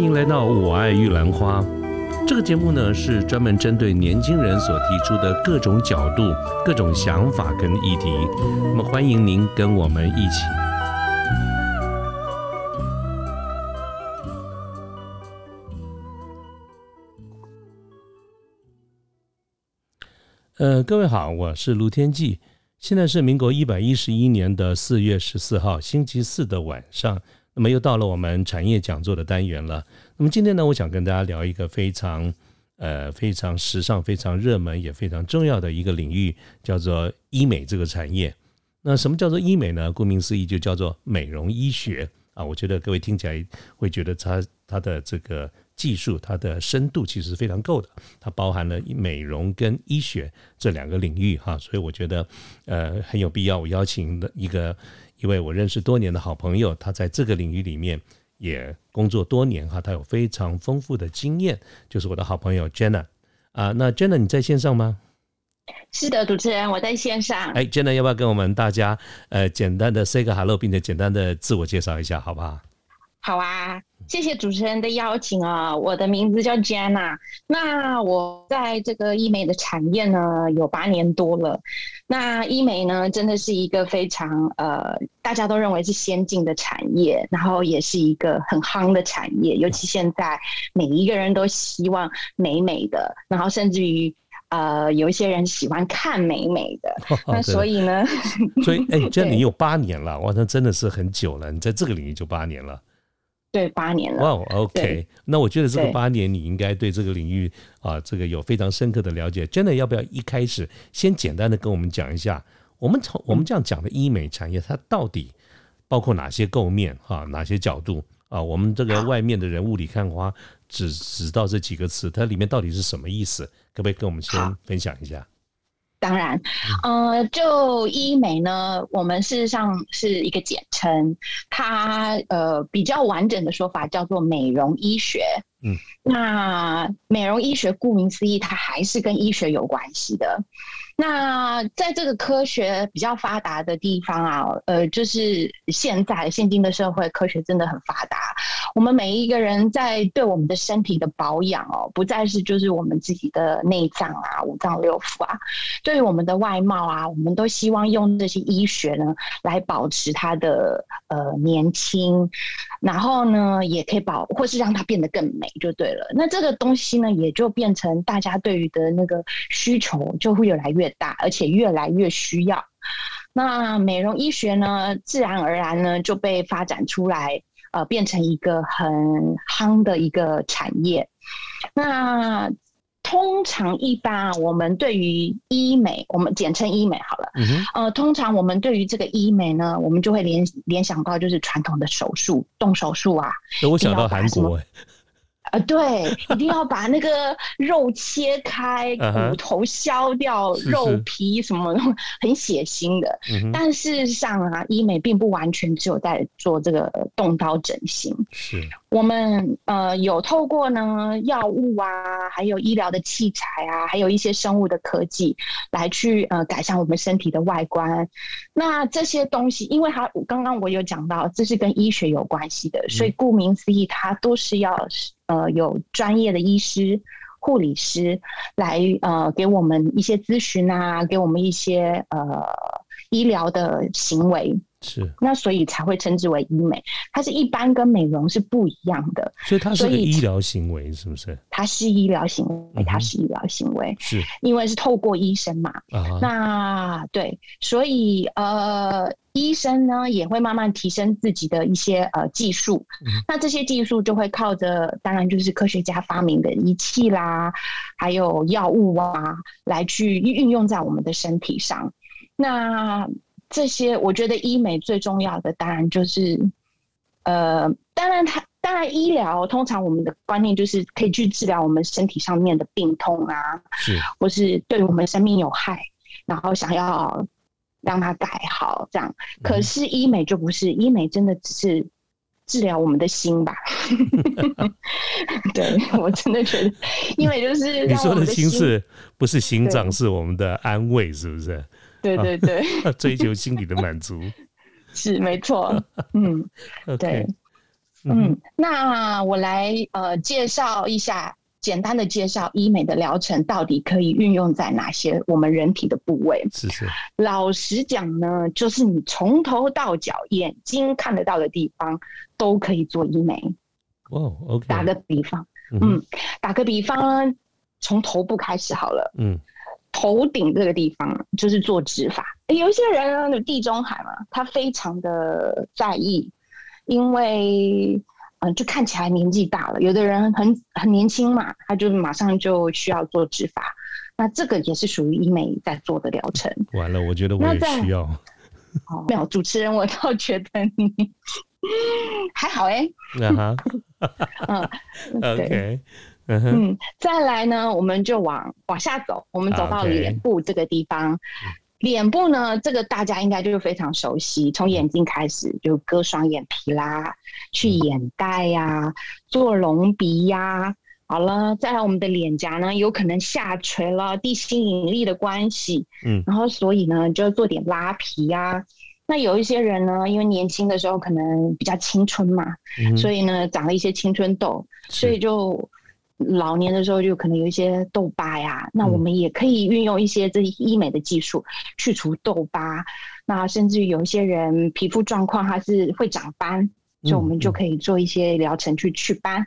欢迎来到我爱玉兰花。这个节目呢是专门针对年轻人所提出的各种角度、各种想法跟议题。那么欢迎您跟我们一起。呃，各位好，我是卢天记。现在是民国一百一十一年的四月十四号星期四的晚上。那么又到了我们产业讲座的单元了。那么今天呢，我想跟大家聊一个非常呃非常时尚、非常热门也非常重要的一个领域，叫做医美这个产业。那什么叫做医美呢？顾名思义，就叫做美容医学啊。我觉得各位听起来会觉得它它的这个技术、它的深度其实是非常够的。它包含了美容跟医学这两个领域哈，所以我觉得呃很有必要。我邀请的一个。一位我认识多年的好朋友，他在这个领域里面也工作多年哈，他有非常丰富的经验，就是我的好朋友 Jenna 啊。那 Jenna 你在线上吗？是的，主持人我在线上。哎，Jenna 要不要跟我们大家呃简单的 say 个 hello，并且简单的自我介绍一下，好不好？好啊。谢谢主持人的邀请啊！我的名字叫 Jenna，那我在这个医美的产业呢有八年多了。那医美呢真的是一个非常呃大家都认为是先进的产业，然后也是一个很夯的产业。尤其现在每一个人都希望美美的，然后甚至于呃有一些人喜欢看美美的。那所以呢，所以哎，这你有八年了，哇，那真的是很久了。你在这个领域就八年了。对，八年了。哇，OK，那我觉得这个八年你应该对这个领域啊，这个有非常深刻的了解。真的，要不要一开始先简单的跟我们讲一下，我们从我们这样讲的医美产业，它到底包括哪些构面哈，哪些角度啊？我们这个外面的人雾里看花，只知道这几个词，它里面到底是什么意思？可不可以跟我们先分享一下？当然，呃，就医美呢，我们事实上是一个简称，它呃比较完整的说法叫做美容医学。嗯，那美容医学顾名思义，它还是跟医学有关系的。那在这个科学比较发达的地方啊，呃，就是现在现今的社会，科学真的很发达。我们每一个人在对我们的身体的保养哦，不再是就是我们自己的内脏啊、五脏六腑啊，对于我们的外貌啊，我们都希望用这些医学呢来保持它的呃年轻，然后呢也可以保或是让它变得更美就对了。那这个东西呢，也就变成大家对于的那个需求就会越来越。大，而且越来越需要。那美容医学呢，自然而然呢就被发展出来，呃，变成一个很夯的一个产业。那通常一般啊我们对于医美，我们简称医美好了。呃，通常我们对于这个医美呢，我们就会联联想到就是传统的手术，动手术啊。我想到韩国。啊，对，一定要把那个肉切开，骨头削掉，肉皮什么很血腥的。但事实上啊，医美并不完全只有在做这个动刀整形。是，我们呃有透过呢药物啊，还有医疗的器材啊，还有一些生物的科技来去呃改善我们身体的外观。那这些东西，因为它刚刚我有讲到，这是跟医学有关系的，所以顾名思义，它都是要。呃，有专业的医师、护理师来呃给我们一些咨询啊，给我们一些呃医疗的行为。是，那所以才会称之为医美，它是一般跟美容是不一样的，所以它是医疗行为，是不是？它是医疗行为，它是医疗行为，是。因为是透过医生嘛。那对，所以呃，医生呢也会慢慢提升自己的一些呃技术，那这些技术就会靠着，当然就是科学家发明的仪器啦，还有药物啊，来去运用在我们的身体上。那这些我觉得医美最重要的，当然就是，呃，当然它当然医疗通常我们的观念就是可以去治疗我们身体上面的病痛啊，是，或是对我们生命有害，然后想要让它改好这样。可是医美就不是，医美真的只是治疗我们的心吧？对我真的觉得医美就是你说的心是不是心脏是我们的安慰，是不是？对对对，追求心理的满足 是没错，嗯，对，嗯，那我来呃介绍一下，简单的介绍医美的疗程到底可以运用在哪些我们人体的部位。是是，老实讲呢，就是你从头到脚眼睛看得到的地方都可以做医美。哦，OK。打个比方，嗯，打个比方，从头部开始好了。嗯，头顶这个地方就是做植发。有一些人呢，地中海嘛，他非常的在意。因为，嗯，就看起来年纪大了。有的人很很年轻嘛，他就马上就需要做植发。那这个也是属于医美在做的疗程。完了，我觉得我也需要。没有主持人，我倒觉得你 还好哎。那哈，嗯，OK，嗯，再来呢，我们就往往下走，我们走到脸部这个地方。脸部呢，这个大家应该就是非常熟悉，从眼睛开始就割双眼皮啦，去眼袋呀，做隆鼻呀，好了，再来我们的脸颊呢，有可能下垂了，地心引力的关系，嗯，然后所以呢，就做点拉皮呀。那有一些人呢，因为年轻的时候可能比较青春嘛，所以呢，长了一些青春痘，所以就。老年的时候就可能有一些痘疤呀，那我们也可以运用一些这医美的技术去除痘疤。那甚至于有一些人皮肤状况还是会长斑，所以我们就可以做一些疗程去祛斑。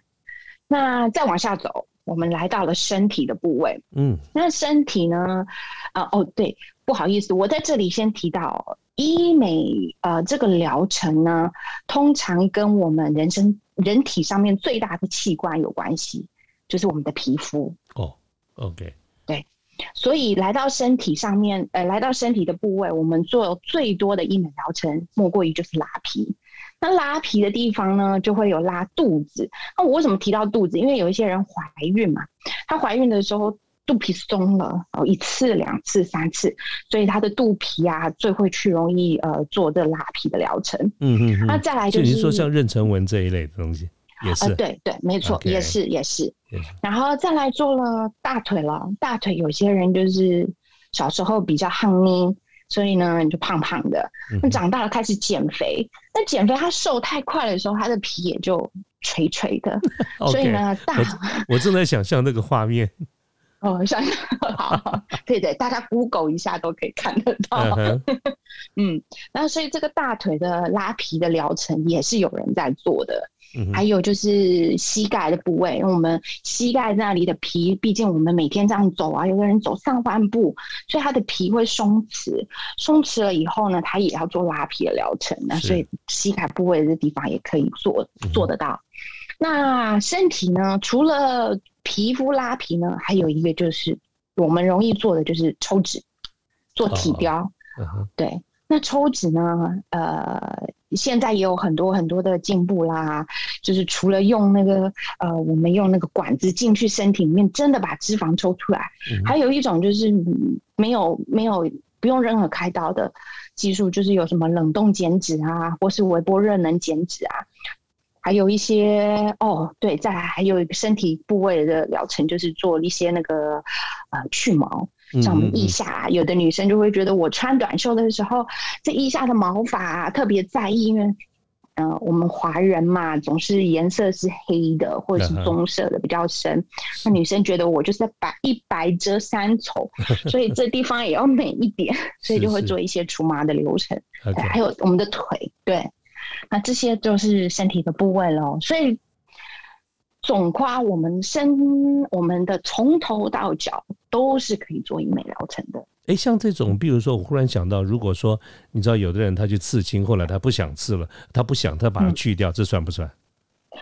那再往下走，我们来到了身体的部位。嗯，那身体呢？啊，哦，对，不好意思，我在这里先提到医美，呃，这个疗程呢，通常跟我们人生人体上面最大的器官有关系。就是我们的皮肤哦，OK，对，所以来到身体上面，呃，来到身体的部位，我们做最多的医美疗程，莫过于就是拉皮。那拉皮的地方呢，就会有拉肚子。那我为什么提到肚子？因为有一些人怀孕嘛，她怀孕的时候肚皮松了，哦，一次、两次、三次，所以她的肚皮啊，最会去容易呃做这拉皮的疗程。嗯嗯，那再来就是说像妊娠纹这一类的东西。啊，对对，没错，也是也是，然后再来做了大腿了。大腿有些人就是小时候比较胖呢，所以呢你就胖胖的。那长大了开始减肥，那减肥他瘦太快的时候，他的皮也就垂垂的。所以呢，大我正在想象那个画面。哦，想象好，对对，大家 Google 一下都可以看得到。嗯，那所以这个大腿的拉皮的疗程也是有人在做的。还有就是膝盖的部位，因为我们膝盖那里的皮，毕竟我们每天这样走啊，有的人走上半步，所以他的皮会松弛，松弛了以后呢，他也要做拉皮的疗程，那所以膝盖部位的地方也可以做做得到。那身体呢，除了皮肤拉皮呢，还有一个就是我们容易做的就是抽脂，做体雕，对。那抽脂呢？呃，现在也有很多很多的进步啦。就是除了用那个呃，我们用那个管子进去身体里面，真的把脂肪抽出来，还有一种就是没有没有不用任何开刀的技术，就是有什么冷冻减脂啊，或是微波热能减脂啊，还有一些哦，对，再来还有一个身体部位的疗程，就是做一些那个呃去毛。像我们腋下，有的女生就会觉得我穿短袖的时候，这腋下的毛发特别在意，因为，呃，我们华人嘛，总是颜色是黑的或者是棕色的比较深。那女生觉得我就是白一白遮三丑，所以这地方也要美一点，所以就会做一些除毛的流程。还有我们的腿，对，那这些都是身体的部位喽，所以。总夸我们身，我们的从头到脚都是可以做医美疗程的。哎，像这种，比如说，我忽然想到，如果说你知道有的人他去刺青，后来他不想刺了，他不想他把它去掉，这算不算？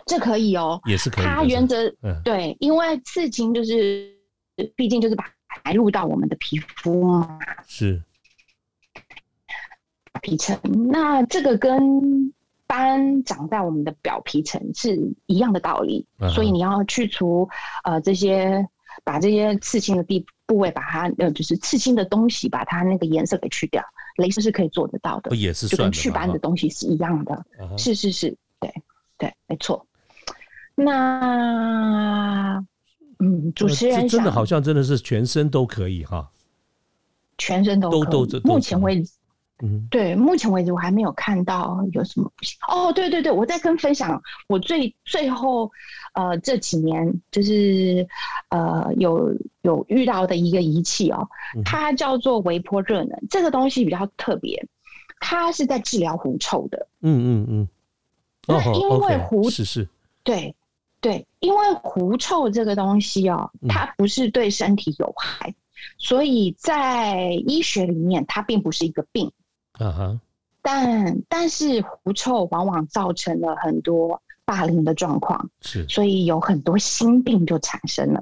这可以哦，也是可以。它原则对，因为刺青就是，毕竟就是把排入到我们的皮肤嘛，是皮层。那这个跟。斑长在我们的表皮层是一样的道理，所以你要去除呃这些，把这些刺青的地部位，把它呃就是刺青的东西，把它那个颜色给去掉，镭射是可以做得到的，也是就跟祛斑的东西是一样的，是是是，对对，没错。那嗯，主持人真的好像真的是全身都可以哈，全身都都都目前为止。嗯，对，目前为止我还没有看到有什么不行。哦，对对对，我在跟分享我最最后呃这几年就是呃有有遇到的一个仪器哦，它叫做微波热能，这个东西比较特别，它是在治疗狐臭的。嗯嗯嗯。那因为狐是是，对对，因为狐臭这个东西哦，它不是对身体有害，所以在医学里面它并不是一个病。啊哈，但但是狐臭往往造成了很多霸凌的状况，是，所以有很多心病就产生了。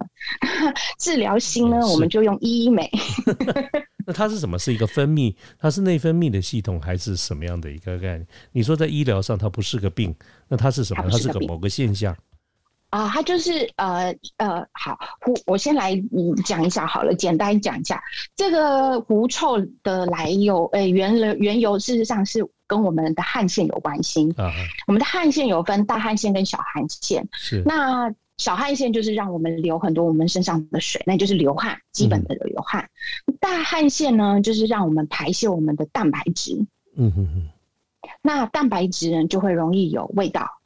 治疗心呢，我们就用医美。那它是什么？是一个分泌？它是内分泌的系统，还是什么样的一个概念？你说在医疗上它不是个病，那它是什么？它是个某个现象。啊，它就是呃呃，好狐，我先来嗯讲一下好了，简单讲一下这个狐臭的来由，呃，原原由事实上是跟我们的汗腺有关系。啊，我们的汗腺有分大汗腺跟小汗腺。是。那小汗腺就是让我们流很多我们身上的水，那就是流汗，基本的流汗。大汗腺呢，就是让我们排泄我们的蛋白质。嗯哼哼。那蛋白质呢，就会容易有味道。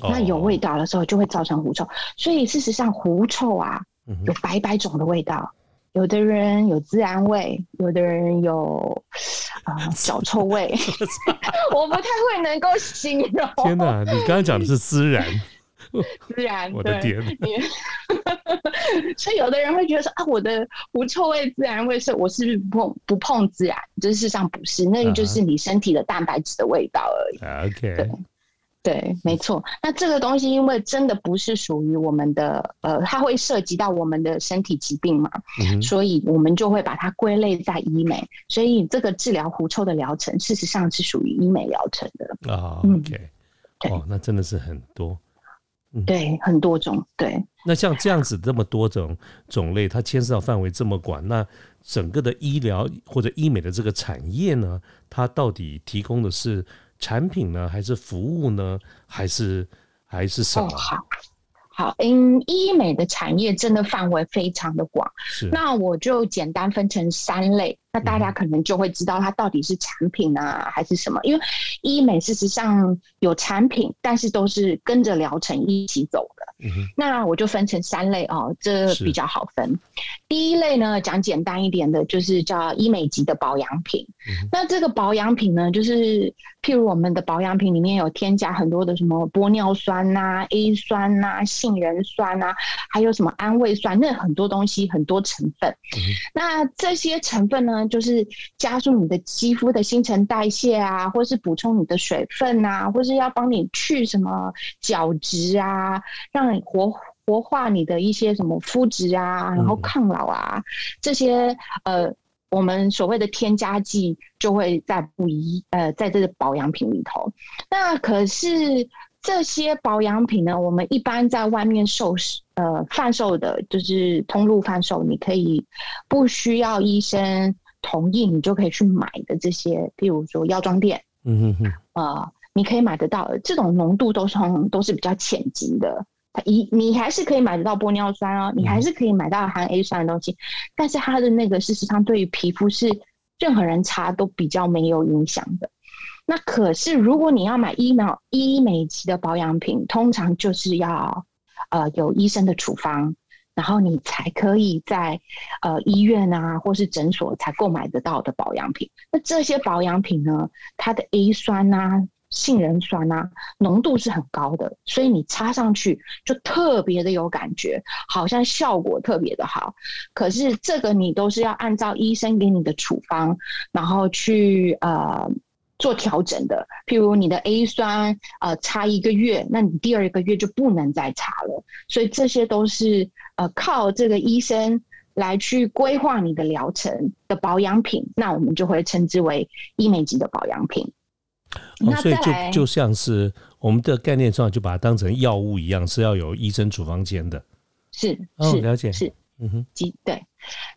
那有味道的时候，就会造成狐臭。所以事实上，狐臭啊，有百百种的味道。有的人有孜然味，有的人有啊脚臭味。我不太会能够形容。天哪，你刚刚讲的是孜然，孜然，我的天！所以有的人会觉得说啊，我的狐臭味、孜然味是，我是不是不碰不碰孜然？这事实上不是，那个就是你身体的蛋白质的味道而已。OK。对，没错。那这个东西，因为真的不是属于我们的，呃，它会涉及到我们的身体疾病嘛，所以我们就会把它归类在医美。所以这个治疗狐臭的疗程，事实上是属于医美疗程的啊。OK，哦，那真的是很多，对，很多种。对，那像这样子这么多种种类，它牵涉到范围这么广，那整个的医疗或者医美的这个产业呢，它到底提供的是？产品呢，还是服务呢，还是还是什么？好，好，嗯，医美的产业真的范围非常的广，是。那我就简单分成三类，那大家可能就会知道它到底是产品啊，还是什么？因为医美事实上有产品，但是都是跟着疗程一起走的。那我就分成三类哦，这比较好分。第一类呢，讲简单一点的，就是叫医美级的保养品。那这个保养品呢，就是譬如我们的保养品里面有添加很多的什么玻尿酸呐、A 酸呐、杏仁酸呐，还有什么安慰酸，那很多东西很多成分。那这些成分呢，就是加速你的肌肤的新陈代谢啊，或是补充你的水分啊，或是要帮你去什么角质啊，让活活化你的一些什么肤质啊，然后抗老啊，这些呃，我们所谓的添加剂就会在不一呃，在这个保养品里头。那可是这些保养品呢，我们一般在外面售呃贩售的，就是通路贩售，你可以不需要医生同意，你就可以去买的这些，譬如说药妆店，嗯哼哼，啊，你可以买得到，这种浓度都是都是比较浅级的。你你还是可以买得到玻尿酸哦，你还是可以买到含 A 酸的东西，但是它的那个事实上对于皮肤是任何人擦都比较没有影响的。那可是如果你要买医美医美级的保养品，通常就是要呃有医生的处方，然后你才可以在呃医院啊或是诊所才购买得到的保养品。那这些保养品呢，它的 A 酸啊。杏仁酸啊，浓度是很高的，所以你擦上去就特别的有感觉，好像效果特别的好。可是这个你都是要按照医生给你的处方，然后去呃做调整的。譬如你的 A 酸呃擦一个月，那你第二个月就不能再擦了。所以这些都是呃靠这个医生来去规划你的疗程的保养品，那我们就会称之为医美级的保养品。哦，所以就就像是我们的概念上，就把它当成药物一样，是要有医生处方间的。是，是了解，是，嗯哼，对。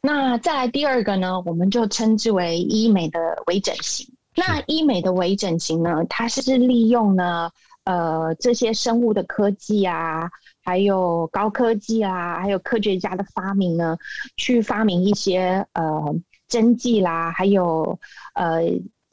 那再来第二个呢，我们就称之为医美的微整形。那医美的微整形呢，它是利用呢，呃，这些生物的科技啊，还有高科技啊，还有科学家的发明呢，去发明一些呃针剂啦，还有呃。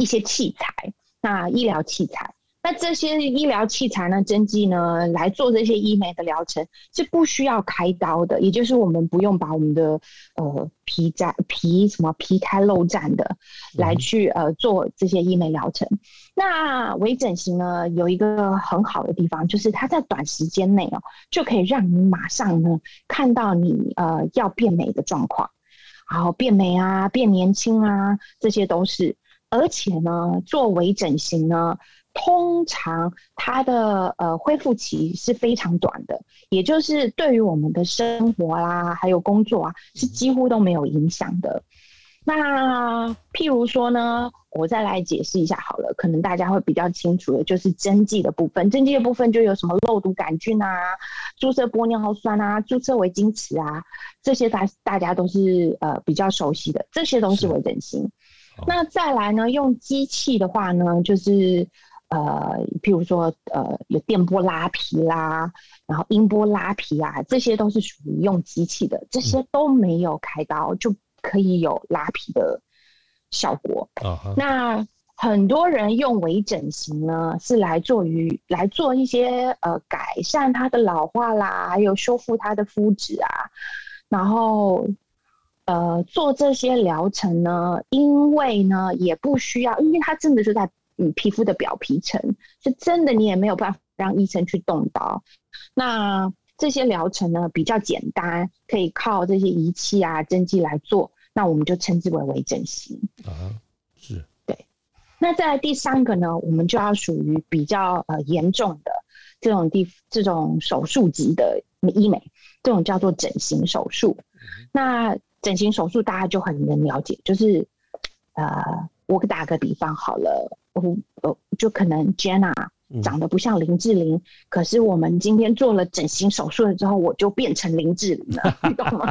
一些器材，那医疗器材。那这些医疗器材呢，针剂呢，来做这些医美的疗程是不需要开刀的，也就是我们不用把我们的呃皮绽皮什么皮开肉绽的来去呃做这些医美疗程。那微整形呢，有一个很好的地方，就是它在短时间内哦，就可以让你马上呢看到你呃要变美的状况，然后变美啊，变年轻啊，这些都是。而且呢，做微整形呢。通常它的呃恢复期是非常短的，也就是对于我们的生活啦，还有工作啊，是几乎都没有影响的。那譬如说呢，我再来解释一下好了，可能大家会比较清楚的，就是针剂的部分。针剂的部分就有什么肉毒杆菌啊、注射玻尿酸啊、注射维金池啊，这些大大家都是呃比较熟悉的，这些都是微整形。那再来呢，用机器的话呢，就是。呃，譬如说，呃，有电波拉皮啦，然后音波拉皮啊，这些都是属于用机器的，这些都没有开刀就可以有拉皮的效果。那很多人用微整形呢，是来做于来做一些呃改善它的老化啦，还有修复它的肤质啊，然后呃做这些疗程呢，因为呢也不需要，因为它真的是在。嗯，皮肤的表皮层是真的，你也没有办法让医生去动刀。那这些疗程呢比较简单，可以靠这些仪器啊、针剂来做，那我们就称之为微整形啊。是，对。那在第三个呢，我们就要属于比较呃严重的这种地这种手术级的医美，这种叫做整形手术。那整形手术大家就很能了解，就是呃，我打个比方好了。我呃，就可能 Jenna 长得不像林志玲，可是我们今天做了整形手术了之后，我就变成林志玲了，你懂吗？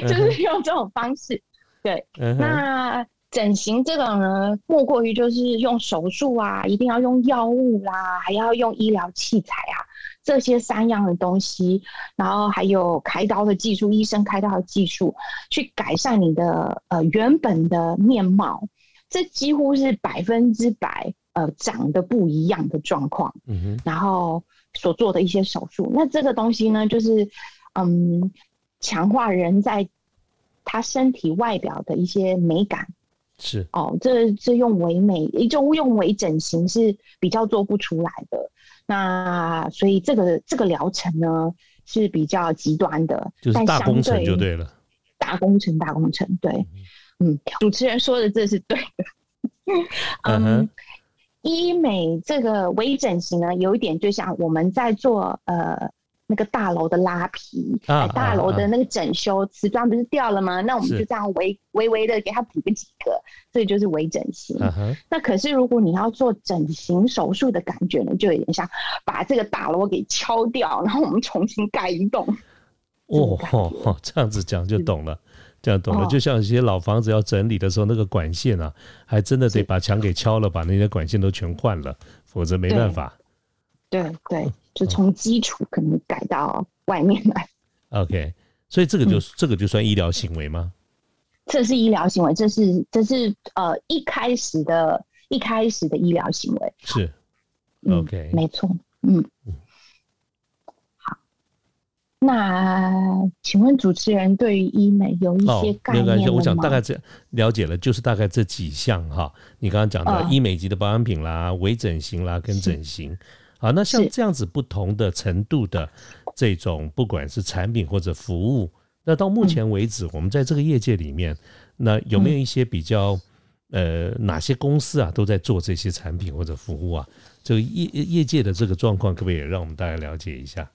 就是用这种方式，对。那整形这种呢，莫过于就是用手术啊，一定要用药物啦，还要用医疗器材啊，这些三样的东西，然后还有开刀的技术，医生开刀的技术，去改善你的呃原本的面貌。这几乎是百分之百，呃，长得不一样的状况。嗯哼，然后所做的一些手术，那这个东西呢，就是，嗯，强化人在他身体外表的一些美感。是哦，这这用唯美，就用微整形是比较做不出来的。那所以这个这个疗程呢是比较极端的，就是大工程就对了。大工程，大工程，对。嗯，主持人说的这是对的。嗯，医美这个微整形呢，有一点就像我们在做呃那个大楼的拉皮，啊大楼的那个整修，瓷砖不是掉了吗？那我们就这样微微微的给它补个几个，所以就是微整形。那可是如果你要做整形手术的感觉呢，就有点像把这个大楼给敲掉，然后我们重新盖一栋。哦哦，这样子讲就懂了。这样懂了，就像一些老房子要整理的时候，那个管线啊，还真的得把墙给敲了，把那些管线都全换了，否则没办法。对对，就从基础可能改到外面来。OK，所以这个就这个就算医疗行为吗？这是医疗行为，这是这是呃一开始的一开始的医疗行为。是，OK，没错，嗯。好那请问主持人对于医美有一些概念吗？我想大概这了解了，就是大概这几项哈。你刚刚讲的医美级的保养品啦、微整形啦跟整形，好，那像这样子不同的程度的这种，不管是产品或者服务，那到目前为止，我们在这个业界里面，那有没有一些比较呃哪些公司啊都在做这些产品或者服务啊？这个业业界的这个状况，可不可以也让我们大家了解一下？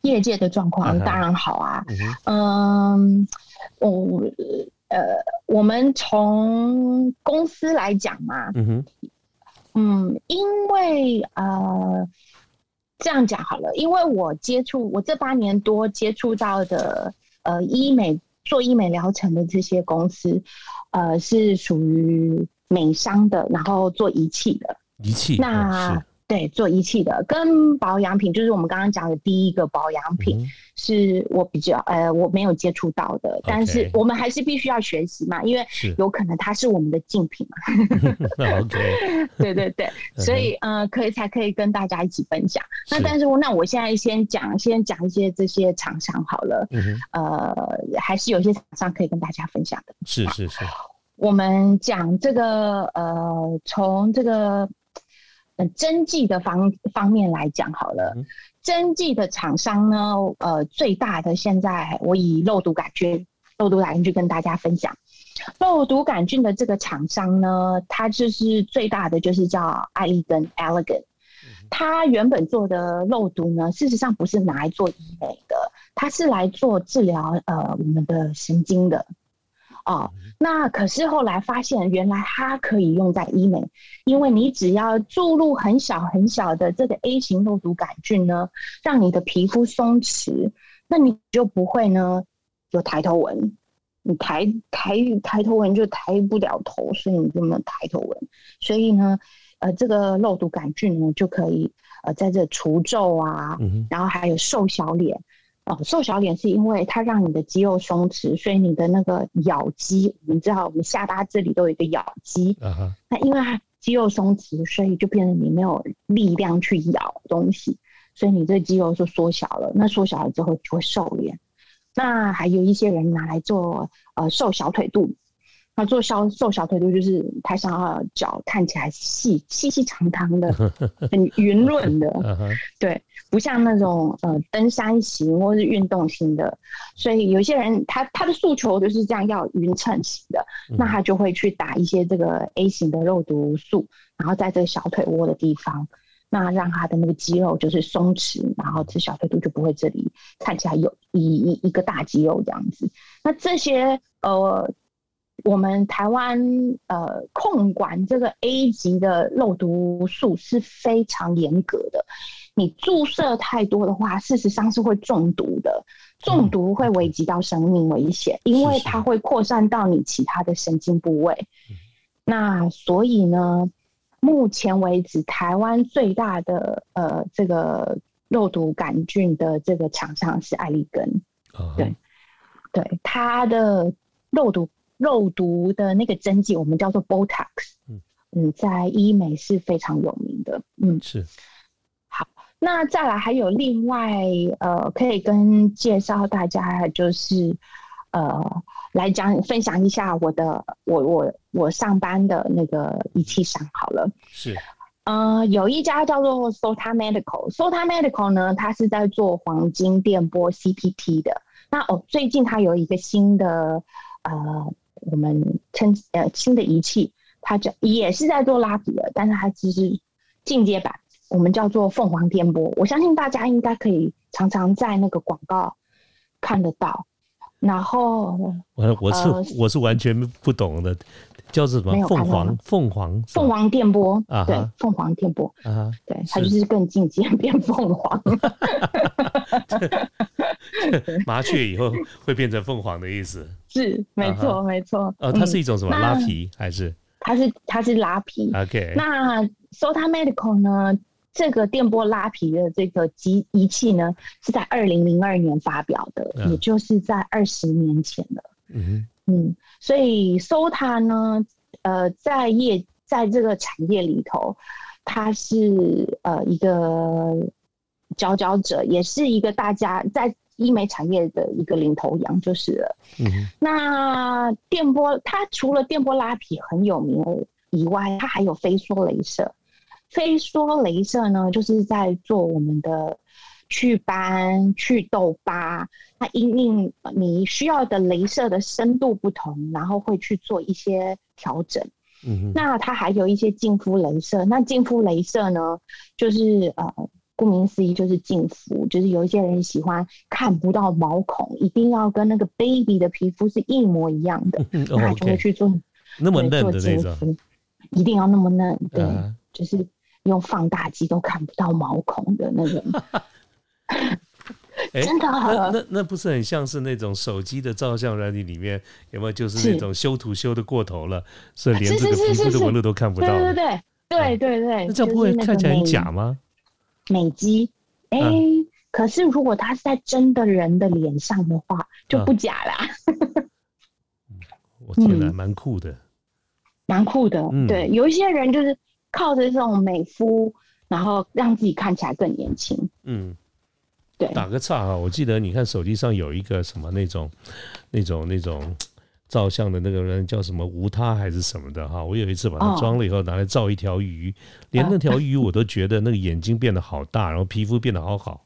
业界的状况当然好啊，嗯，我呃，我们从公司来讲嘛，嗯哼，嗯，因为呃，这样讲好了，因为我接触我这八年多接触到的呃医美做医美疗程的这些公司，呃，是属于美商的，然后做仪器的。仪器，那对，做仪器的。跟保养品，就是我们刚刚讲的第一个保养品，是我比较呃我没有接触到的，但是我们还是必须要学习嘛，因为有可能它是我们的竞品嘛。OK，对对对，所以呃可以才可以跟大家一起分享。那但是那我现在先讲先讲一些这些厂商好了，呃还是有些厂商可以跟大家分享的。是是是，我们讲这个呃从这个。嗯，针剂的方方面来讲好了，针剂的厂商呢，呃，最大的现在我以肉毒杆菌，肉毒杆菌去跟大家分享。肉毒杆菌的这个厂商呢，它就是最大的，就是叫艾利根 （Elegant）。它原本做的肉毒呢，事实上不是拿来做医美的，它是来做治疗呃我们的神经的。哦，那可是后来发现，原来它可以用在医美，因为你只要注入很小很小的这个 A 型肉毒杆菌呢，让你的皮肤松弛，那你就不会呢有抬头纹，你抬抬抬头纹就抬不了头，所以你就没有抬头纹。所以呢，呃，这个肉毒杆菌呢就可以呃在这除皱啊，然后还有瘦小脸。哦，瘦小脸是因为它让你的肌肉松弛，所以你的那个咬肌，我们知道我们下巴这里都有一个咬肌，那因为它肌肉松弛，所以就变成你没有力量去咬东西，所以你这肌肉就缩小了。那缩小了之后就会瘦脸。那还有一些人拿来做呃瘦小腿肚。那做小瘦小腿肚，就是他想要脚看起来细细细长长的，很 圆润的，对，不像那种呃登山型或是运动型的。所以有些人他他的诉求就是这样要匀称型的，那他就会去打一些这个 A 型的肉毒素，然后在这个小腿窝的地方，那让他的那个肌肉就是松弛，然后这小腿肚就不会这里看起来有一一一个大肌肉这样子。那这些呃。我们台湾呃控管这个 A 级的肉毒素是非常严格的，你注射太多的话，事实上是会中毒的，中毒会危及到生命危险，因为它会扩散到你其他的神经部位。那所以呢，目前为止，台湾最大的呃这个肉毒杆菌的这个厂商是艾利根，对，对，它的肉毒。肉毒的那个针剂，我们叫做 Botox，嗯。嗯，在医美是非常有名的，嗯。是。好，那再来还有另外呃，可以跟介绍大家，就是呃，来讲分享一下我的我我我上班的那个仪器上好了，是，呃，有一家叫做 Sota Medical，Sota Medical 呢，它是在做黄金电波 CPT 的，那哦，最近它有一个新的呃。我们称呃新的仪器，它叫也是在做拉皮的，但是它其实进阶版，我们叫做凤凰电波。我相信大家应该可以常常在那个广告看得到。然后我我是我是完全不懂的，叫做什么凤凰凤凰凤凰电波啊？对，凤凰电波啊，对，它就是更进阶 变凤凰。麻雀以后会变成凤凰的意思，是没错没错。呃，它是一种什么拉皮还是？它是它是拉皮。OK，那 Sota Medical 呢？这个电波拉皮的这个机仪器呢，是在二零零二年发表的，也就是在二十年前了。嗯嗯，所以 Sota 呢，呃，在业在这个产业里头，它是呃一个。佼佼者也是一个大家在医美产业的一个领头羊，就是了。嗯，那电波它除了电波拉皮很有名以外，它还有飞梭镭射。飞梭镭射呢，就是在做我们的祛斑、祛痘疤。它因应你需要的镭射的深度不同，然后会去做一些调整。嗯，那它还有一些净肤镭射。那净肤镭射呢，就是呃。顾名思义就是净肤，就是有一些人喜欢看不到毛孔，一定要跟那个 baby 的皮肤是一模一样的，那就会去做那么嫩的那种，一定要那么嫩，对，就是用放大机都看不到毛孔的那种。真的？那那那不是很像是那种手机的照相软件里面有没有就是那种修图修的过头了，所以连这个皮肤的纹路都看不到？对对对。对对对，那这样不会看起来很假吗？美肌，哎，可是如果它是在真的人的脸上的话，就不假啦。我天哪，蛮酷的，蛮酷的。对，有一些人就是靠着这种美肤，然后让自己看起来更年轻。嗯，对。打个岔哈，我记得你看手机上有一个什么那种、那种、那种照相的那个人叫什么无他还是什么的哈。我有一次把它装了以后拿来照一条鱼，连那条鱼我都觉得那个眼睛变得好大，然后皮肤变得好好。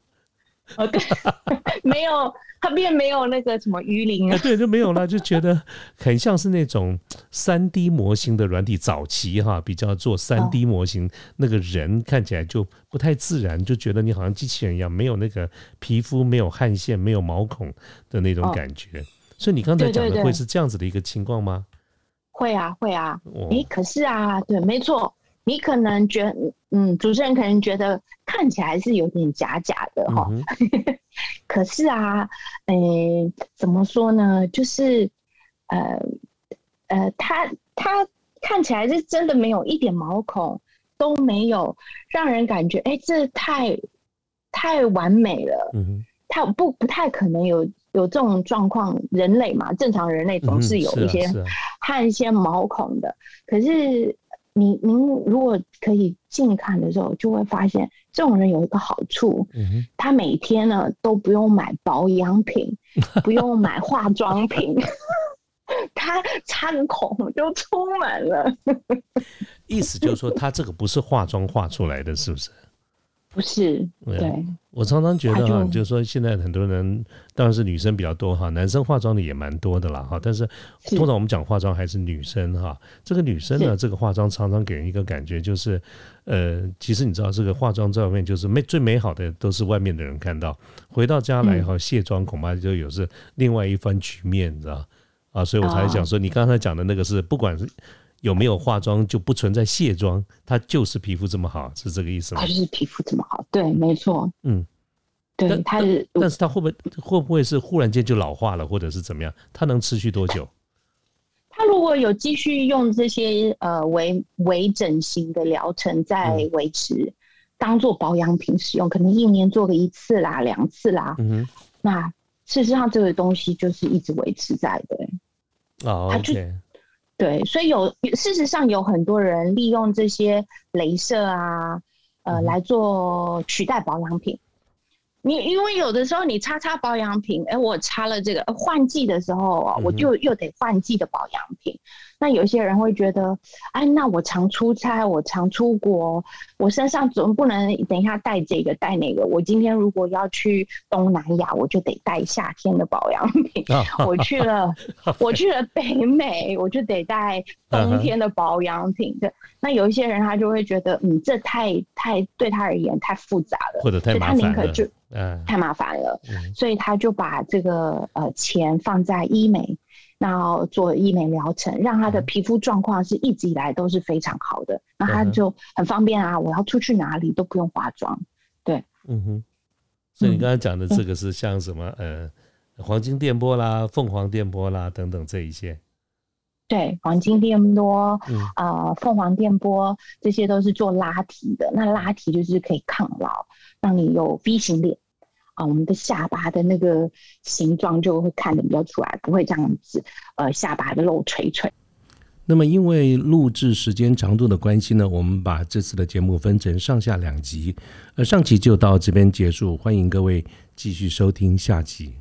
哦，对，没有，它便没有那个什么鱼鳞啊，对，就没有了，就觉得很像是那种三 D 模型的软体，早期哈比较做三 D 模型，那个人看起来就不太自然，就觉得你好像机器人一样，没有那个皮肤，没有汗腺，没有毛孔的那种感觉。所以你刚才讲的会是这样子的一个情况吗？会啊，会啊。哎，可是啊，对，没错。你可能觉，嗯，主持人可能觉得看起来是有点假假的哈，可是啊，呃，怎么说呢？就是，呃，呃，他他看起来是真的没有一点毛孔都没有，让人感觉哎，这太太完美了。嗯他不不太可能有有这种状况，人类嘛，正常人类总是有一些汗腺毛孔的，可是。你您如果可以近看的时候，就会发现这种人有一个好处，他每天呢都不用买保养品，不用买化妆品，他餐孔就充满了。意思就是说，他这个不是化妆化出来的，是不是？不是，对。我常常觉得哈，就是说现在很多人当然是女生比较多哈，男生化妆的也蛮多的啦哈。但是通常我们讲化妆还是女生哈。这个女生呢，这个化妆常常给人一个感觉就是，呃，其实你知道这个化妆照片就是美最美好的都是外面的人看到，回到家来哈卸妆恐怕就有是另外一番局面，你知道啊？所以我才讲说，你刚才讲的那个是不管是。有没有化妆就不存在卸妆，它就是皮肤这么好，是这个意思吗？它就是皮肤这么好，对，没错。嗯，对，它是，但是它会不会会不会是忽然间就老化了，或者是怎么样？它能持续多久？它如果有继续用这些呃微微整形的疗程在维持，当做保养品使用，可能一年做个一次啦、两次啦。嗯哼，那事实上这个东西就是一直维持在的。哦，OK。对，所以有事实上有很多人利用这些镭射啊，呃，来做取代保养品。你因为有的时候你擦擦保养品，哎，我擦了这个换季的时候啊，我就又得换季的保养品。那有些人会觉得，哎，那我常出差，我常出国，我身上总不能等一下带这个带那个。我今天如果要去东南亚，我就得带夏天的保养品。我去了，我去了北美，我就得带冬天的保养品。对，那有一些人他就会觉得，嗯，这太太对他而言太复杂了，或者太麻烦了，嗯，太麻烦了，所以他就把这个呃钱放在医美。然后做医美疗程，让他的皮肤状况是一直以来都是非常好的，那他就很方便啊！我要出去哪里都不用化妆，对，嗯哼。所以你刚才讲的这个是像什么呃，黄金电波啦、凤凰电波啦等等这一些。对，黄金电波，啊，凤凰电波，这些都是做拉提的。那拉提就是可以抗老，让你有 V 型脸。我们的下巴的那个形状就会看得比较出来，不会这样子，呃，下巴的肉垂垂。那么，因为录制时间长度的关系呢，我们把这次的节目分成上下两集，呃，上集就到这边结束，欢迎各位继续收听下集。